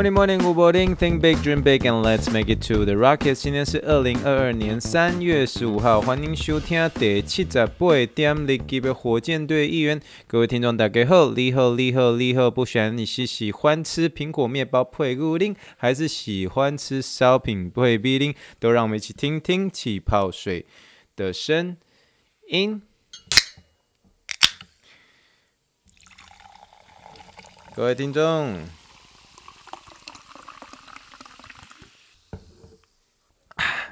Morning, morning, good morning. Think big, dream big, and let's make it to the rocket. 今天是二零二二年三月十五号，欢迎收听第七十八点立即的火箭队一员。各位听众大家好，你好，你好，你好。不晓得你是喜欢吃苹果面包配布丁，还是喜欢吃烧饼配布丁？都让我们一起听听气泡水的声音。各位听众。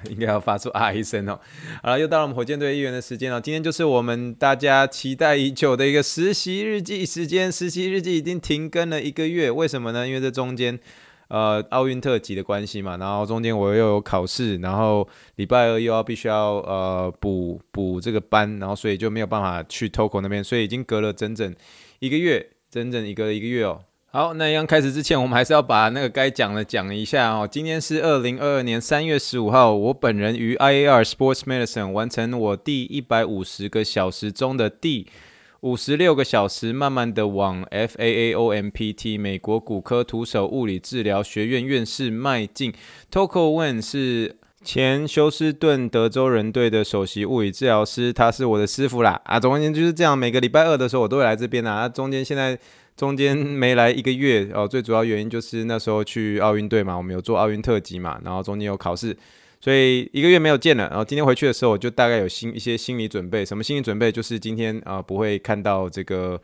应该要发出啊一声哦！好了，又到了我们火箭队预言的时间了。今天就是我们大家期待已久的一个实习日记时间。实习日记已经停更了一个月，为什么呢？因为这中间呃奥运特辑的关系嘛，然后中间我又有考试，然后礼拜二又要必须要呃补补这个班，然后所以就没有办法去 Toko 那边，所以已经隔了整整一个月，整整一个一个月哦。好，那一样开始之前，我们还是要把那个该讲的讲一下哦。今天是二零二二年三月十五号，我本人于 IAR Sports Medicine 完成我第一百五十个小时中的第五十六个小时，慢慢的往 FAAOMPT 美国骨科徒手物理治疗学院院士迈进。Toko Wen 是前休斯顿德州人队的首席物理治疗师，他是我的师傅啦。啊，总而言之就是这样，每个礼拜二的时候我都会来这边啊。啊中间现在。中间没来一个月哦，最主要原因就是那时候去奥运队嘛，我们有做奥运特辑嘛，然后中间有考试，所以一个月没有见了。然后今天回去的时候，我就大概有心一些心理准备。什么心理准备？就是今天啊、不会看到这个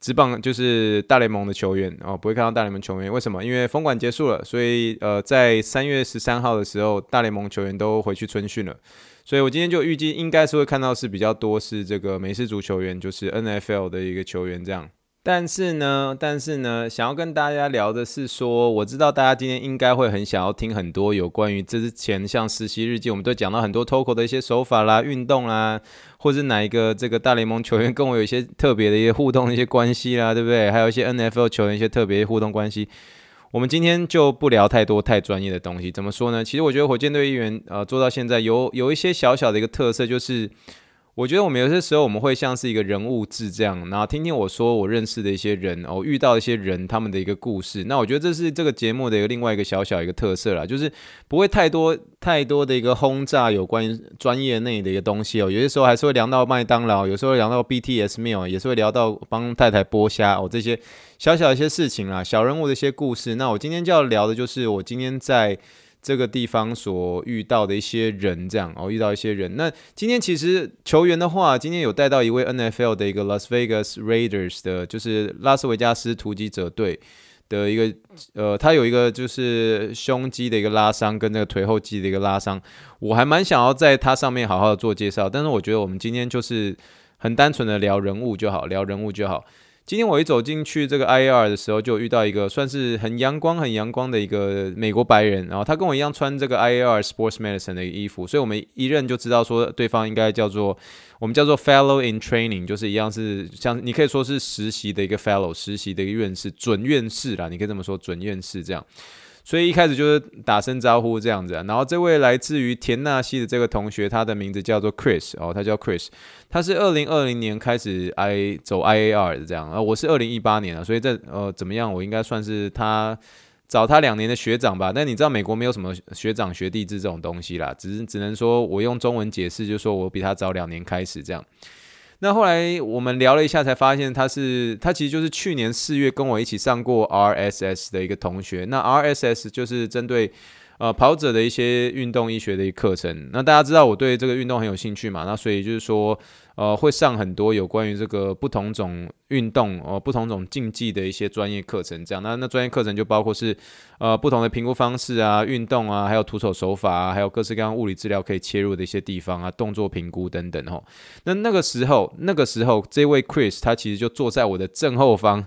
职棒，就是大联盟的球员哦，不会看到大联盟球员。为什么？因为封馆结束了，所以呃在三月十三号的时候，大联盟球员都回去春训了，所以我今天就预计应该是会看到是比较多是这个美式足球员，就是 NFL 的一个球员这样。但是呢，但是呢，想要跟大家聊的是说，我知道大家今天应该会很想要听很多有关于之前像实习日记，我们都讲到很多 TOCO 的一些手法啦、运动啦，或是哪一个这个大联盟球员跟我有一些特别的一些互动的一些关系啦，对不对？还有一些 NFL 球员一些特别互动关系。我们今天就不聊太多太专业的东西。怎么说呢？其实我觉得火箭队议员呃做到现在有有一些小小的一个特色，就是。我觉得我们有些时候我们会像是一个人物志这样，然后听听我说我认识的一些人哦，遇到一些人他们的一个故事。那我觉得这是这个节目的一个另外一个小小一个特色啦，就是不会太多太多的一个轰炸有关专业内的一个东西哦。有些时候还是会聊到麦当劳，有时候会聊到 BTS meal，也是会聊到帮太太剥虾哦，这些小小一些事情啦，小人物的一些故事。那我今天就要聊的就是我今天在。这个地方所遇到的一些人，这样哦，遇到一些人。那今天其实球员的话，今天有带到一位 NFL 的一个 Las Vegas Raiders 的，就是拉斯维加斯突击者队的一个，呃，他有一个就是胸肌的一个拉伤，跟那个腿后肌的一个拉伤。我还蛮想要在他上面好好的做介绍，但是我觉得我们今天就是很单纯的聊人物就好，聊人物就好。今天我一走进去这个 I R 的时候，就遇到一个算是很阳光、很阳光的一个美国白人，然后他跟我一样穿这个 I R Sports Medicine 的衣服，所以我们一认就知道说对方应该叫做我们叫做 Fellow in Training，就是一样是像你可以说是实习的一个 Fellow，实习的一个院士、准院士啦，你可以这么说，准院士这样。所以一开始就是打声招呼这样子，然后这位来自于田纳西的这个同学，他的名字叫做 Chris 哦，他叫 Chris，他是二零二零年开始 I 走 IAR 的这样，啊，我是二零一八年啊，所以这呃怎么样，我应该算是他找他两年的学长吧，但你知道美国没有什么学长学弟制这种东西啦，只是只能说我用中文解释，就说我比他早两年开始这样。那后来我们聊了一下，才发现他是他其实就是去年四月跟我一起上过 RSS 的一个同学。那 RSS 就是针对呃跑者的一些运动医学的一课程。那大家知道我对这个运动很有兴趣嘛？那所以就是说。呃，会上很多有关于这个不同种运动哦、呃，不同种竞技的一些专业课程，这样。那那专业课程就包括是呃不同的评估方式啊，运动啊，还有徒手手法啊，还有各式各样物理治疗可以切入的一些地方啊，动作评估等等吼。那那个时候，那个时候，这位 Chris 他其实就坐在我的正后方。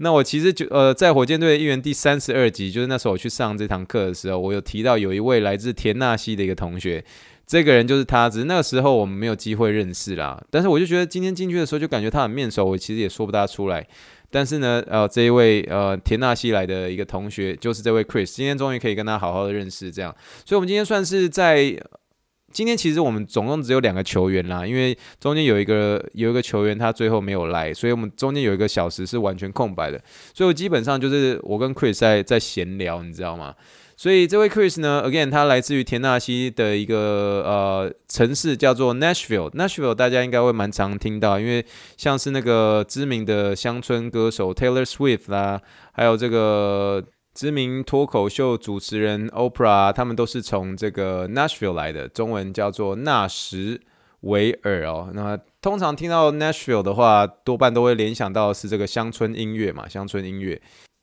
那我其实就呃在火箭队的预言第三十二集，就是那时候我去上这堂课的时候，我有提到有一位来自田纳西的一个同学。这个人就是他，只是那个时候我们没有机会认识啦。但是我就觉得今天进去的时候就感觉他很面熟，我其实也说不大出来。但是呢，呃，这一位呃田纳西来的一个同学就是这位 Chris，今天终于可以跟他好好的认识，这样。所以，我们今天算是在今天其实我们总共只有两个球员啦，因为中间有一个有一个球员他最后没有来，所以我们中间有一个小时是完全空白的。所以我基本上就是我跟 Chris 在在闲聊，你知道吗？所以这位 Chris 呢，again，他来自于田纳西的一个呃城市，叫做 Nashville。Nashville 大家应该会蛮常听到，因为像是那个知名的乡村歌手 Taylor Swift 啦，还有这个知名脱口秀主持人 Oprah，他们都是从这个 Nashville 来的，中文叫做纳什维尔哦。那通常听到 Nashville 的话，多半都会联想到是这个乡村音乐嘛，乡村音乐。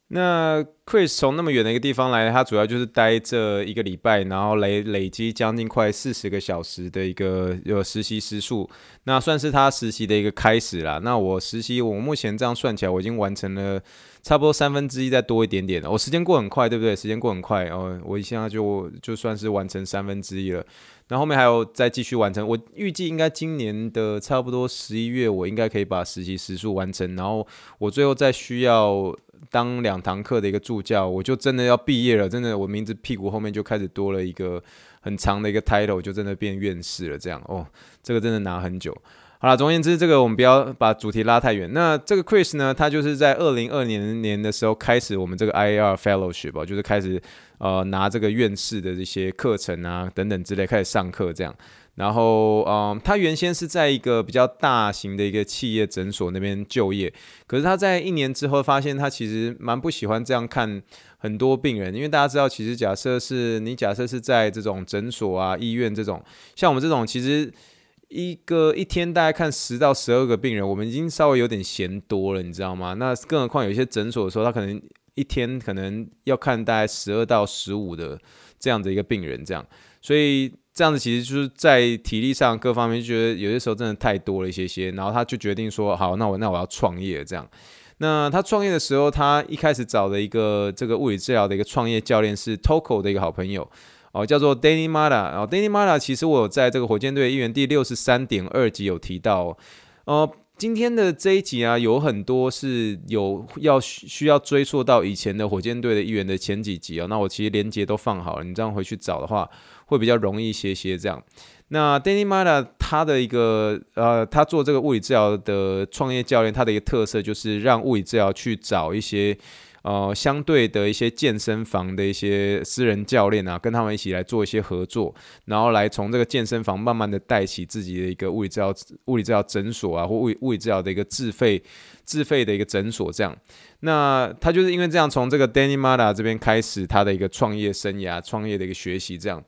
那 Chris 从那么远的一个地方来，他主要就是待这一个礼拜，然后累累积将近快四十个小时的一个有实习时数，那算是他实习的一个开始啦。那我实习，我目前这样算起来，我已经完成了差不多三分之一，再多一点点了。我时间过很快，对不对？时间过很快哦，我现在就就算是完成三分之一了。然后后面还有再继续完成，我预计应该今年的差不多十一月，我应该可以把实习时数完成。然后我最后再需要当两堂课的一个助教，我就真的要毕业了。真的，我名字屁股后面就开始多了一个很长的一个 title，就真的变院士了。这样哦，这个真的拿很久。好了，总而言之，这个我们不要把主题拉太远。那这个 Chris 呢，他就是在二零二零年的时候开始我们这个 IAR Fellowship，就是开始呃拿这个院士的这些课程啊等等之类开始上课这样。然后嗯、呃，他原先是在一个比较大型的一个企业诊所那边就业，可是他在一年之后发现他其实蛮不喜欢这样看很多病人，因为大家知道，其实假设是你假设是在这种诊所啊、医院这种，像我们这种其实。一个一天大概看十到十二个病人，我们已经稍微有点嫌多了，你知道吗？那更何况有些诊所的时候，他可能一天可能要看大概十二到十五的这样的一个病人，这样，所以这样子其实就是在体力上各方面就觉得有些时候真的太多了一些些，然后他就决定说，好，那我那我要创业这样。那他创业的时候，他一开始找的一个这个物理治疗的一个创业教练是 Toko 的一个好朋友。哦，叫做 Danny Mata，然后 Danny Mata 其实我有在这个火箭队一员第六十三点二集有提到哦，呃，今天的这一集啊，有很多是有要需要追溯到以前的火箭队的一员的前几集哦，那我其实连结都放好了，你这样回去找的话会比较容易一些些这样。那 Danny Mata 他的一个呃，他做这个物理治疗的创业教练，他的一个特色就是让物理治疗去找一些。呃，相对的一些健身房的一些私人教练啊，跟他们一起来做一些合作，然后来从这个健身房慢慢的带起自己的一个物理治疗、物理治疗诊所啊，或物理物理治疗的一个自费自费的一个诊所这样。那他就是因为这样，从这个 Danny Mada 这边开始他的一个创业生涯、创业的一个学习这样。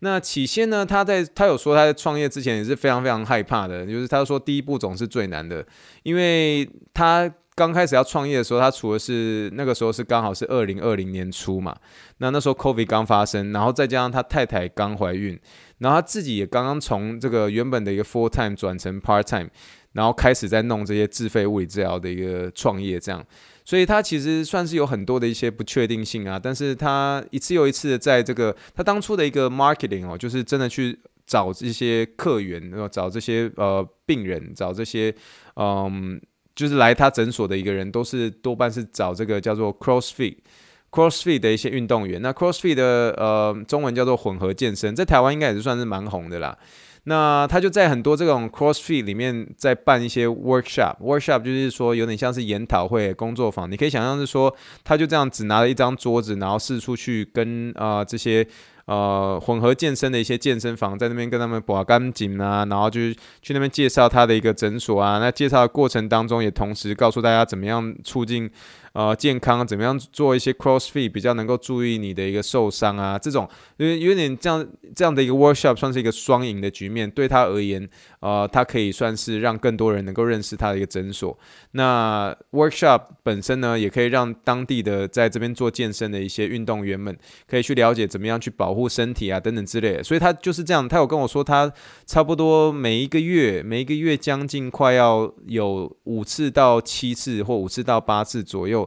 那起先呢，他在他有说他在创业之前也是非常非常害怕的，就是他说第一步总是最难的，因为他。刚开始要创业的时候，他除了是那个时候是刚好是二零二零年初嘛，那那时候 COVID 刚发生，然后再加上他太太刚怀孕，然后他自己也刚刚从这个原本的一个 full time 转成 part time，然后开始在弄这些自费物理治疗的一个创业，这样，所以他其实算是有很多的一些不确定性啊，但是他一次又一次的在这个他当初的一个 marketing 哦，就是真的去找这些客源，然后找这些呃病人，找这些嗯。就是来他诊所的一个人，都是多半是找这个叫做 CrossFit，CrossFit 的一些运动员。那 CrossFit 的呃中文叫做混合健身，在台湾应该也是算是蛮红的啦。那他就在很多这种 CrossFit 里面在办一些 workshop，workshop 就是说有点像是研讨会、工作坊。你可以想象是说，他就这样只拿了一张桌子，然后四处去跟啊、这些。呃，混合健身的一些健身房，在那边跟他们把干净啊，然后就去那边介绍他的一个诊所啊。那介绍的过程当中，也同时告诉大家怎么样促进。呃，健康怎么样做一些 CrossFit 比较能够注意你的一个受伤啊？这种因为有点这样这样的一个 workshop，算是一个双赢的局面。对他而言，呃，他可以算是让更多人能够认识他的一个诊所。那 workshop 本身呢，也可以让当地的在这边做健身的一些运动员们，可以去了解怎么样去保护身体啊等等之类的。所以他就是这样，他有跟我说，他差不多每一个月每一个月将近快要有五次到七次或五次到八次左右。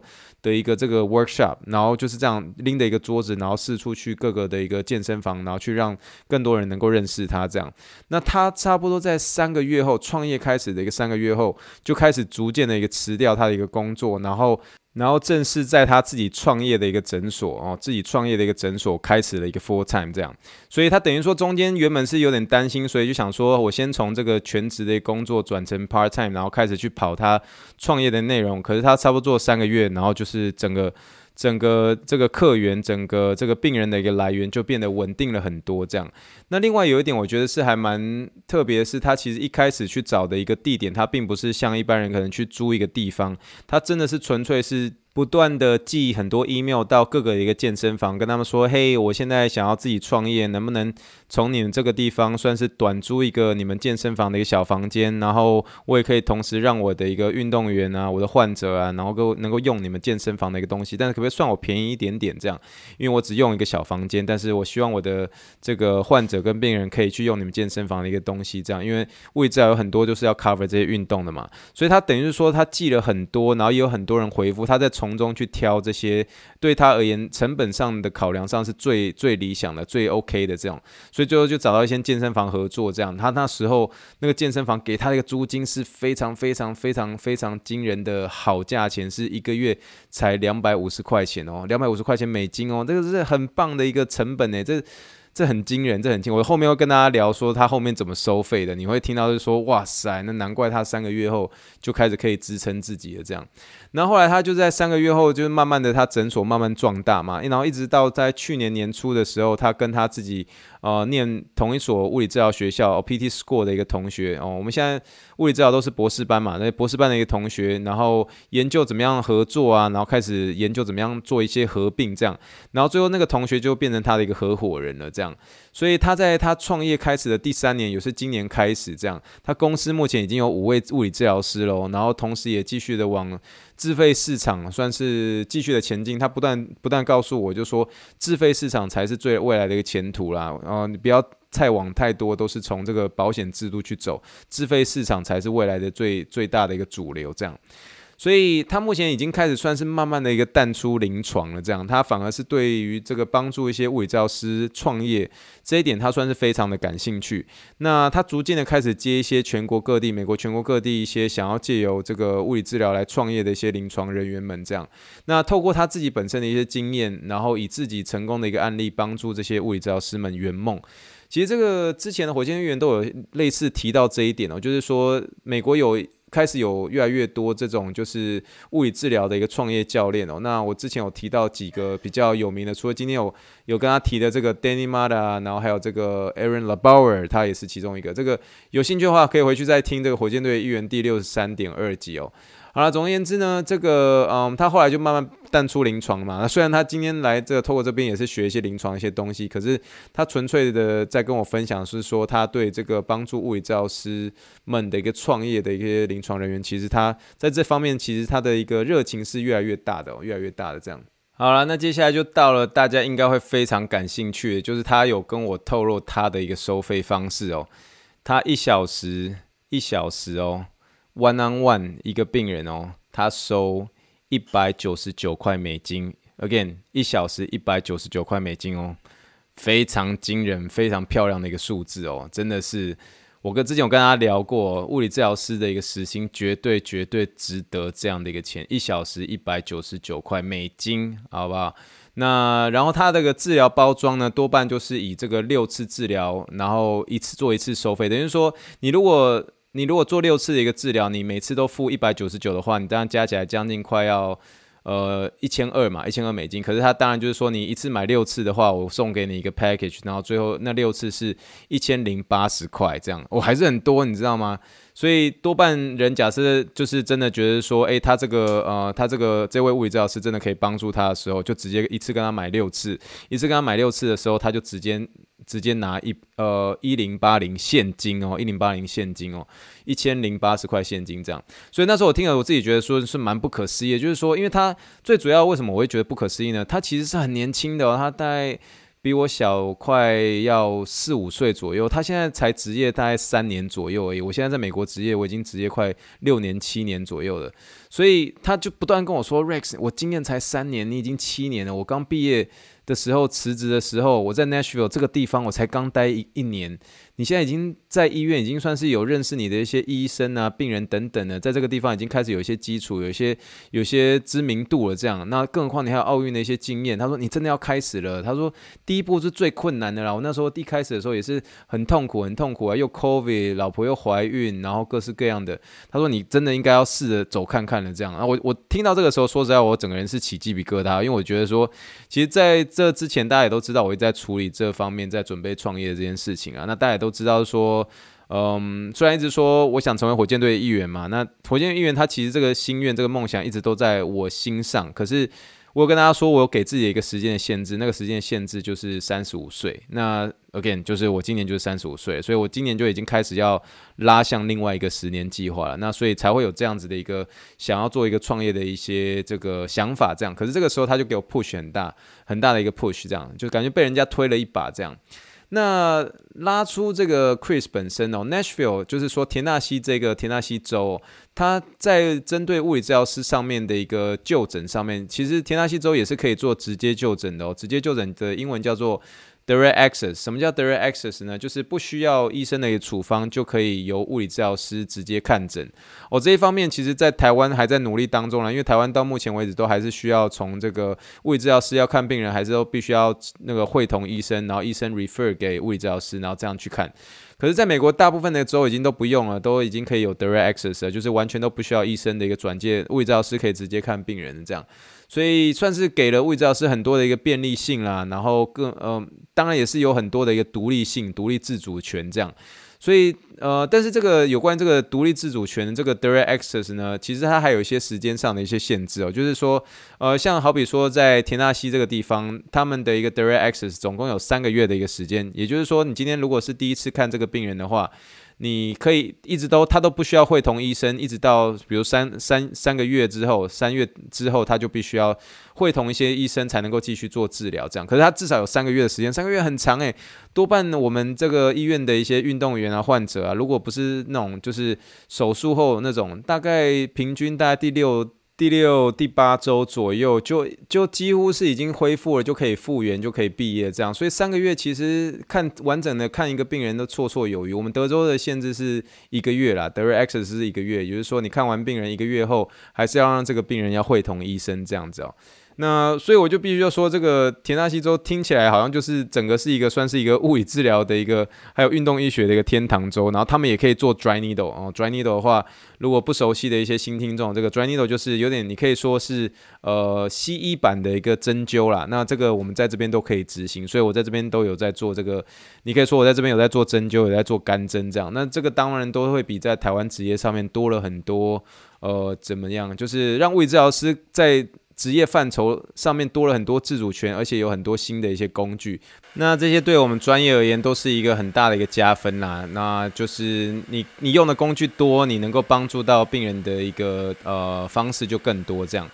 的一个这个 workshop，然后就是这样拎着一个桌子，然后四处去各个的一个健身房，然后去让更多人能够认识他。这样，那他差不多在三个月后创业开始的一个三个月后，就开始逐渐的一个辞掉他的一个工作，然后。然后正式在他自己创业的一个诊所哦，自己创业的一个诊所开始了一个 full time 这样，所以他等于说中间原本是有点担心，所以就想说我先从这个全职的工作转成 part time，然后开始去跑他创业的内容。可是他差不多做三个月，然后就是整个。整个这个客源，整个这个病人的一个来源就变得稳定了很多。这样，那另外有一点，我觉得是还蛮特别的是，他其实一开始去找的一个地点，他并不是像一般人可能去租一个地方，他真的是纯粹是。不断的寄很多 email 到各个一个健身房，跟他们说：“嘿，我现在想要自己创业，能不能从你们这个地方算是短租一个你们健身房的一个小房间？然后我也可以同时让我的一个运动员啊，我的患者啊，然后够能够用你们健身房的一个东西，但是可不可以算我便宜一点点这样？因为我只用一个小房间，但是我希望我的这个患者跟病人可以去用你们健身房的一个东西，这样，因为物理治疗有很多就是要 cover 这些运动的嘛，所以他等于是说他寄了很多，然后也有很多人回复他在。从中去挑这些对他而言成本上的考量上是最最理想的、最 OK 的这种，所以最后就找到一些健身房合作。这样，他那时候那个健身房给他的一个租金是非常非常非常非常惊人的好价钱，是一个月才两百五十块钱哦，两百五十块钱美金哦，这个是很棒的一个成本呢，这。这很惊人，这很惊。我后面会跟大家聊说他后面怎么收费的，你会听到就说，哇塞，那难怪他三个月后就开始可以支撑自己了这样。然后后来他就在三个月后，就是慢慢的他诊所慢慢壮大嘛，然后一直到在去年年初的时候，他跟他自己。呃，念同一所物理治疗学校，，PT School 的一个同学哦，我们现在物理治疗都是博士班嘛，那博士班的一个同学，然后研究怎么样合作啊，然后开始研究怎么样做一些合并这样，然后最后那个同学就变成他的一个合伙人了这样，所以他在他创业开始的第三年，也是今年开始这样，他公司目前已经有五位物理治疗师了，然后同时也继续的往。自费市场算是继续的前进，他不断不断告诉我，就说自费市场才是最未来的一个前途啦。然后你不要太往太多，都是从这个保险制度去走，自费市场才是未来的最最大的一个主流，这样。所以他目前已经开始算是慢慢的一个淡出临床了，这样他反而是对于这个帮助一些物理治疗师创业这一点，他算是非常的感兴趣。那他逐渐的开始接一些全国各地、美国全国各地一些想要借由这个物理治疗来创业的一些临床人员们，这样。那透过他自己本身的一些经验，然后以自己成功的一个案例帮助这些物理治疗师们圆梦。其实这个之前的火箭队员都有类似提到这一点哦，就是说美国有。开始有越来越多这种就是物理治疗的一个创业教练哦。那我之前有提到几个比较有名的，除了今天有有跟他提的这个 Danny Mada，然后还有这个 Aaron Labauer，他也是其中一个。这个有兴趣的话，可以回去再听这个火箭队议员第六十三点二集哦。好了，总而言之呢，这个嗯，他后来就慢慢淡出临床嘛。那虽然他今天来这个透过这边也是学一些临床一些东西，可是他纯粹的在跟我分享是说，他对这个帮助物理治疗师们的一个创业的一些临床人员，其实他在这方面其实他的一个热情是越来越大的，越来越大的这样。好了，那接下来就到了大家应该会非常感兴趣的，就是他有跟我透露他的一个收费方式哦，他一小时一小时哦。One on one 一个病人哦，他收一百九十九块美金，again 一小时一百九十九块美金哦，非常惊人、非常漂亮的一个数字哦，真的是我跟之前有跟他聊过，物理治疗师的一个时薪绝对绝对值得这样的一个钱，一小时一百九十九块美金，好不好？那然后他这个治疗包装呢，多半就是以这个六次治疗，然后一次做一次收费，等于说你如果你如果做六次的一个治疗，你每次都付一百九十九的话，你当然加起来将近快要呃一千二嘛，一千二美金。可是他当然就是说，你一次买六次的话，我送给你一个 package，然后最后那六次是一千零八十块这样，我、还是很多，你知道吗？所以多半人假设就是真的觉得说，诶，他这个呃，他这个这位物理治疗师真的可以帮助他的时候，就直接一次跟他买六次，一次跟他买六次的时候，他就直接。直接拿一呃一零八零现金哦，一零八零现金哦，一千零八十块现金这样。所以那时候我听了，我自己觉得说是蛮不可思议的，就是说，因为他最主要为什么我会觉得不可思议呢？他其实是很年轻的哦，他大概比我小快要四五岁左右，他现在才职业大概三年左右而已。我现在在美国职业，我已经职业快六年七年左右了，所以他就不断跟我说：“Rex，我经验才三年，你已经七年了。我刚毕业的时候辞职的时候，我在 Nashville 这个地方我才刚待一一年。”你现在已经在医院，已经算是有认识你的一些医生啊、病人等等的，在这个地方已经开始有一些基础、有一些有些知名度了。这样，那更何况你还有奥运的一些经验。他说你真的要开始了。他说第一步是最困难的啦。我那时候一开始的时候也是很痛苦、很痛苦啊，又 COVID，老婆又怀孕，然后各式各样的。他说你真的应该要试着走看看了。这样啊，我我听到这个时候，说实在，我整个人是起鸡皮疙瘩，因为我觉得说，其实在这之前，大家也都知道我一直在处理这方面，在准备创业这件事情啊。那大家也都知道说，嗯，虽然一直说我想成为火箭队的一员嘛，那火箭队一员他其实这个心愿、这个梦想一直都在我心上。可是我有跟大家说，我有给自己一个时间的限制，那个时间的限制就是三十五岁。那 again 就是我今年就是三十五岁，所以我今年就已经开始要拉向另外一个十年计划了。那所以才会有这样子的一个想要做一个创业的一些这个想法，这样。可是这个时候他就给我 push 很大很大的一个 push，这样就感觉被人家推了一把，这样。那拉出这个 Chris 本身哦，Nashville 就是说田纳西这个田纳西州，它在针对物理治疗师上面的一个就诊上面，其实田纳西州也是可以做直接就诊的哦，直接就诊的英文叫做。Direct access，什么叫 direct access 呢？就是不需要医生的一个处方，就可以由物理治疗师直接看诊。哦，这一方面其实，在台湾还在努力当中啦，因为台湾到目前为止都还是需要从这个物理治疗师要看病人，还是都必须要那个会同医生，然后医生 refer 给物理治疗师，然后这样去看。可是，在美国大部分的州已经都不用了，都已经可以有 direct access 了，就是完全都不需要医生的一个转介，物理治疗师可以直接看病人这样。所以算是给了物理治疗师很多的一个便利性啦，然后更呃，当然也是有很多的一个独立性、独立自主权这样。所以呃，但是这个有关这个独立自主权的这个 direct access 呢，其实它还有一些时间上的一些限制哦，就是说呃，像好比说在田纳西这个地方，他们的一个 direct access 总共有三个月的一个时间，也就是说，你今天如果是第一次看这个病人的话。你可以一直都，他都不需要会同医生，一直到比如三三三个月之后，三月之后他就必须要会同一些医生才能够继续做治疗，这样。可是他至少有三个月的时间，三个月很长诶。多半我们这个医院的一些运动员啊、患者啊，如果不是那种就是手术后那种，大概平均大概第六。第六、第八周左右，就就几乎是已经恢复了，就可以复原，就可以毕业这样。所以三个月其实看完整的看一个病人都绰绰有余。我们德州的限制是一个月啦德瑞 x 是一个月，也就是说你看完病人一个月后，还是要让这个病人要会同医生这样子哦。那所以我就必须要说，这个田纳西州听起来好像就是整个是一个算是一个物理治疗的一个，还有运动医学的一个天堂州。然后他们也可以做 dry needle 哦，dry needle 的话，如果不熟悉的一些新听众，这个 dry needle 就是有点你可以说是呃西医版的一个针灸啦。那这个我们在这边都可以执行，所以我在这边都有在做这个。你可以说我在这边有在做针灸，有在做干针这样。那这个当然都会比在台湾职业上面多了很多。呃，怎么样？就是让物理治疗师在职业范畴上面多了很多自主权，而且有很多新的一些工具。那这些对我们专业而言都是一个很大的一个加分啦。那就是你你用的工具多，你能够帮助到病人的一个呃方式就更多这样。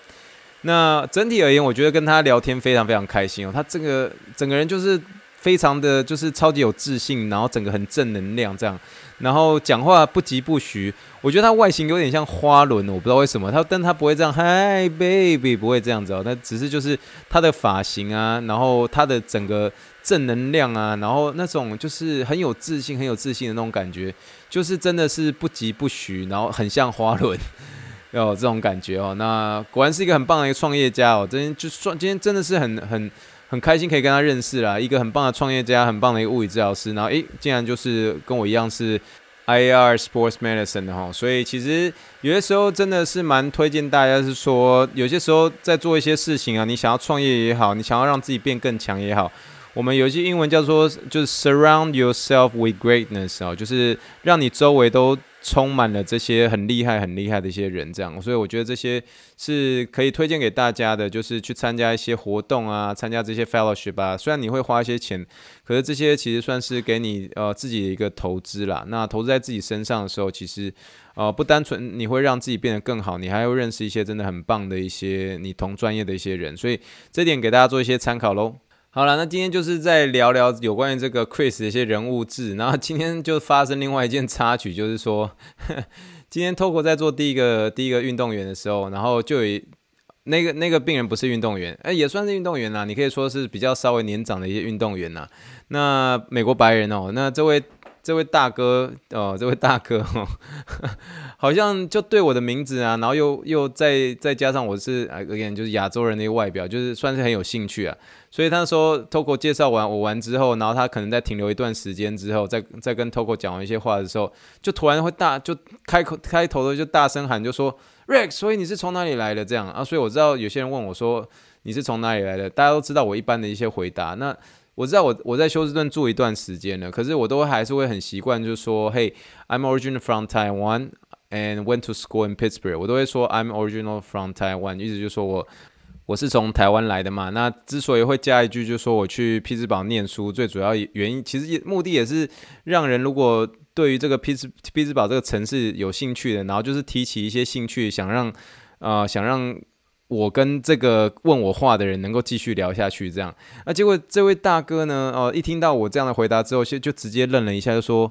那整体而言，我觉得跟他聊天非常非常开心哦。他这个整个人就是非常的就是超级有自信，然后整个很正能量这样。然后讲话不疾不徐，我觉得他外形有点像花轮，我不知道为什么他，但他不会这样，Hi baby，不会这样子哦，他只是就是他的发型啊，然后他的整个正能量啊，然后那种就是很有自信、很有自信的那种感觉，就是真的是不疾不徐，然后很像花轮，有这种感觉哦。那果然是一个很棒的一个创业家哦，今天就算今天真的是很很。很开心可以跟他认识啦，一个很棒的创业家，很棒的一个物理治疗师。然后诶，竟然就是跟我一样是 I R Sports Medicine 的哈，所以其实有些时候真的是蛮推荐大家，是说有些时候在做一些事情啊，你想要创业也好，你想要让自己变更强也好，我们有一句英文叫做就是 Surround yourself with greatness 啊，就是让你周围都。充满了这些很厉害、很厉害的一些人，这样，所以我觉得这些是可以推荐给大家的，就是去参加一些活动啊，参加这些 fellowship 啊。虽然你会花一些钱，可是这些其实算是给你呃自己的一个投资啦。那投资在自己身上的时候，其实呃不单纯你会让自己变得更好，你还会认识一些真的很棒的一些你同专业的一些人，所以这点给大家做一些参考喽。好了，那今天就是在聊聊有关于这个 Chris 的一些人物志，然后今天就发生另外一件插曲，就是说，今天 Toko 在做第一个第一个运动员的时候，然后就有那个那个病人不是运动员，哎，也算是运动员啦，你可以说是比较稍微年长的一些运动员啦。那美国白人哦，那这位。这位大哥哦，这位大哥哦，好像就对我的名字啊，然后又又再再加上我是啊，again 就是亚洲人的一个外表，就是算是很有兴趣啊。所以他说 Toko 介绍完我完之后，然后他可能在停留一段时间之后，再再跟 Toko 讲完一些话的时候，就突然会大就开口开头的就大声喊，就说 Rex，所以你是从哪里来的？这样啊，所以我知道有些人问我说你是从哪里来的，大家都知道我一般的一些回答那。我知道我我在休斯顿住一段时间了，可是我都还是会很习惯，就是说，Hey, I'm origin from Taiwan and went to school in Pittsburgh。我都会说 I'm original from Taiwan，意思就是说我我是从台湾来的嘛。那之所以会加一句，就是说我去匹兹堡念书，最主要原因其实也目的也是让人如果对于这个匹兹匹兹堡这个城市有兴趣的，然后就是提起一些兴趣，想让、呃、想让。我跟这个问我话的人能够继续聊下去，这样，那结果这位大哥呢，哦，一听到我这样的回答之后，就就直接愣了一下，就说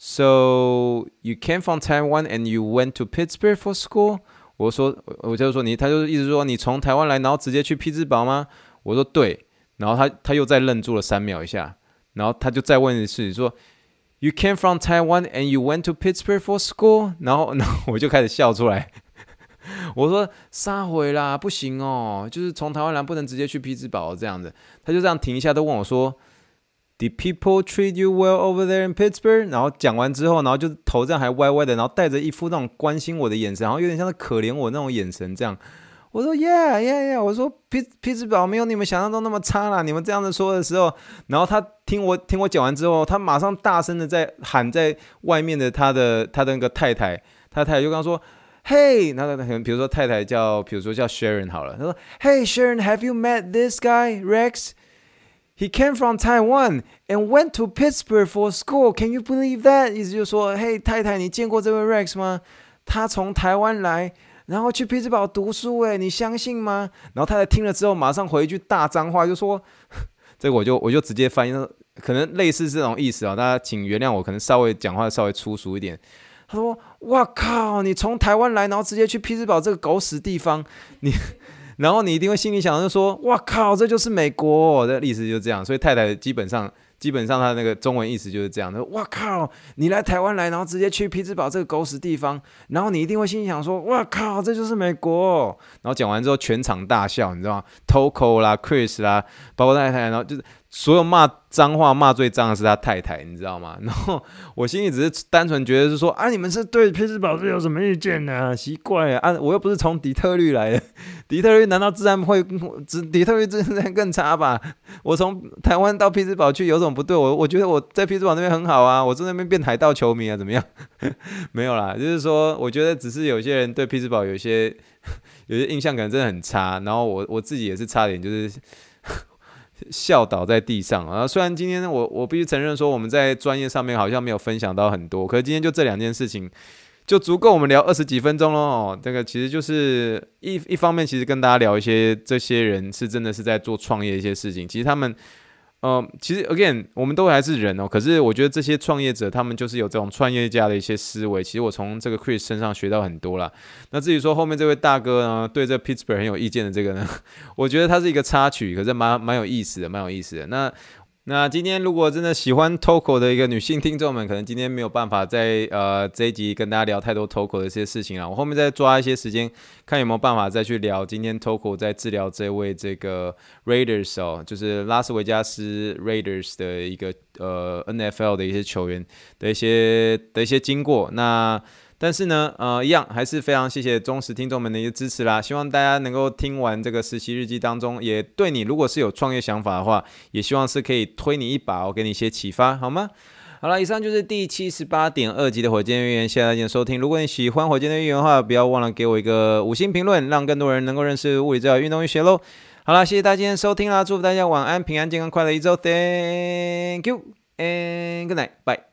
：“So you came from Taiwan and you went to Pittsburgh for school？” 我说：“我就说你，他就意思说你从台湾来，然后直接去匹兹堡吗？”我说：“对。”然后他他又再愣住了三秒一下，然后他就再问一次说：“You came from Taiwan and you went to Pittsburgh for school？” 然后，然后我就开始笑出来。我说杀回啦，不行哦，就是从台湾来不能直接去匹兹堡这样子。他就这样停一下，都问我说：“Did people treat you well over there in Pittsburgh？” 然后讲完之后，然后就头这样还歪歪的，然后带着一副那种关心我的眼神，然后有点像是可怜我那种眼神这样。我说：“Yeah, yeah, yeah。”我说：“匹匹兹堡没有你们想象中那么差啦。”你们这样子说的时候，然后他听我听我讲完之后，他马上大声的在喊在外面的他的他的那个太太，他太太就跟他说。Hey，那个可能比如说太太叫，比如说叫 Sharon 好了。他说：“Hey Sharon，have you met this guy Rex? He came from Taiwan and went to Pittsburgh for school. Can you believe that？” 意思就是说：“嘿，太太，你见过这位 Rex 吗？他从台湾来，然后去匹兹堡读书，诶，你相信吗？”然后太太听了之后，马上回一句大脏话，就说：“ 这个我就我就直接翻译，可能类似这种意思啊。大家请原谅我，可能稍微讲话稍微粗俗一点。”他说：“哇靠！你从台湾来，然后直接去匹兹堡这个狗屎地方，你，然后你一定会心里想着说：哇靠，这就是美国！的意思就是这样。所以太太基本上，基本上他那个中文意思就是这样。的：哇靠，你来台湾来，然后直接去匹兹堡这个狗屎地方，然后你一定会心里想说：哇靠，这就是美国！然后讲完之后，全场大笑，你知道吗？Toco 啦，Chris 啦，包括太太，然后就是。”所有骂脏话骂最脏的是他太太，你知道吗？然后我心里只是单纯觉得是说啊，你们是对匹兹堡是有什么意见呢、奇怪啊，我又不是从底特律来的，底特律难道治安会只底特律治安更差吧？我从台湾到匹兹堡去有什么不对？我我觉得我在匹兹堡那边很好啊，我在那边变海盗球迷啊，怎么样？没有啦，就是说我觉得只是有些人对匹兹堡有些有些印象可能真的很差，然后我我自己也是差点就是。笑倒在地上啊！虽然今天我我必须承认说我们在专业上面好像没有分享到很多，可是今天就这两件事情就足够我们聊二十几分钟喽。这个其实就是一一方面，其实跟大家聊一些这些人是真的是在做创业一些事情，其实他们。呃，其实 again，我们都还是人哦。可是我觉得这些创业者，他们就是有这种创业家的一些思维。其实我从这个 Chris 身上学到很多啦。那至于说后面这位大哥呢，对这 Pittsburgh 很有意见的这个呢，我觉得他是一个插曲，可是蛮蛮有意思的，蛮有意思的。那。那今天如果真的喜欢 Toko 的一个女性听众们，可能今天没有办法在呃这一集跟大家聊太多 Toko 的一些事情了。我后面再抓一些时间，看有没有办法再去聊今天 Toko 在治疗这位这个 Raiders 哦，就是拉斯维加斯 Raiders 的一个呃 NFL 的一些球员的一些的一些经过。那但是呢，呃，一样还是非常谢谢忠实听众们的一个支持啦。希望大家能够听完这个实习日记当中，也对你如果是有创业想法的话，也希望是可以推你一把，我给你一些启发，好吗？好了，以上就是第七十八点二集的火箭队预言，谢谢大家收听。如果你喜欢火箭队预言的话，不要忘了给我一个五星评论，让更多人能够认识物理治疗运动医学喽。好了，谢谢大家今天收听啦，祝福大家晚安、平安、健康、快乐一周。Thank you and good night，bye。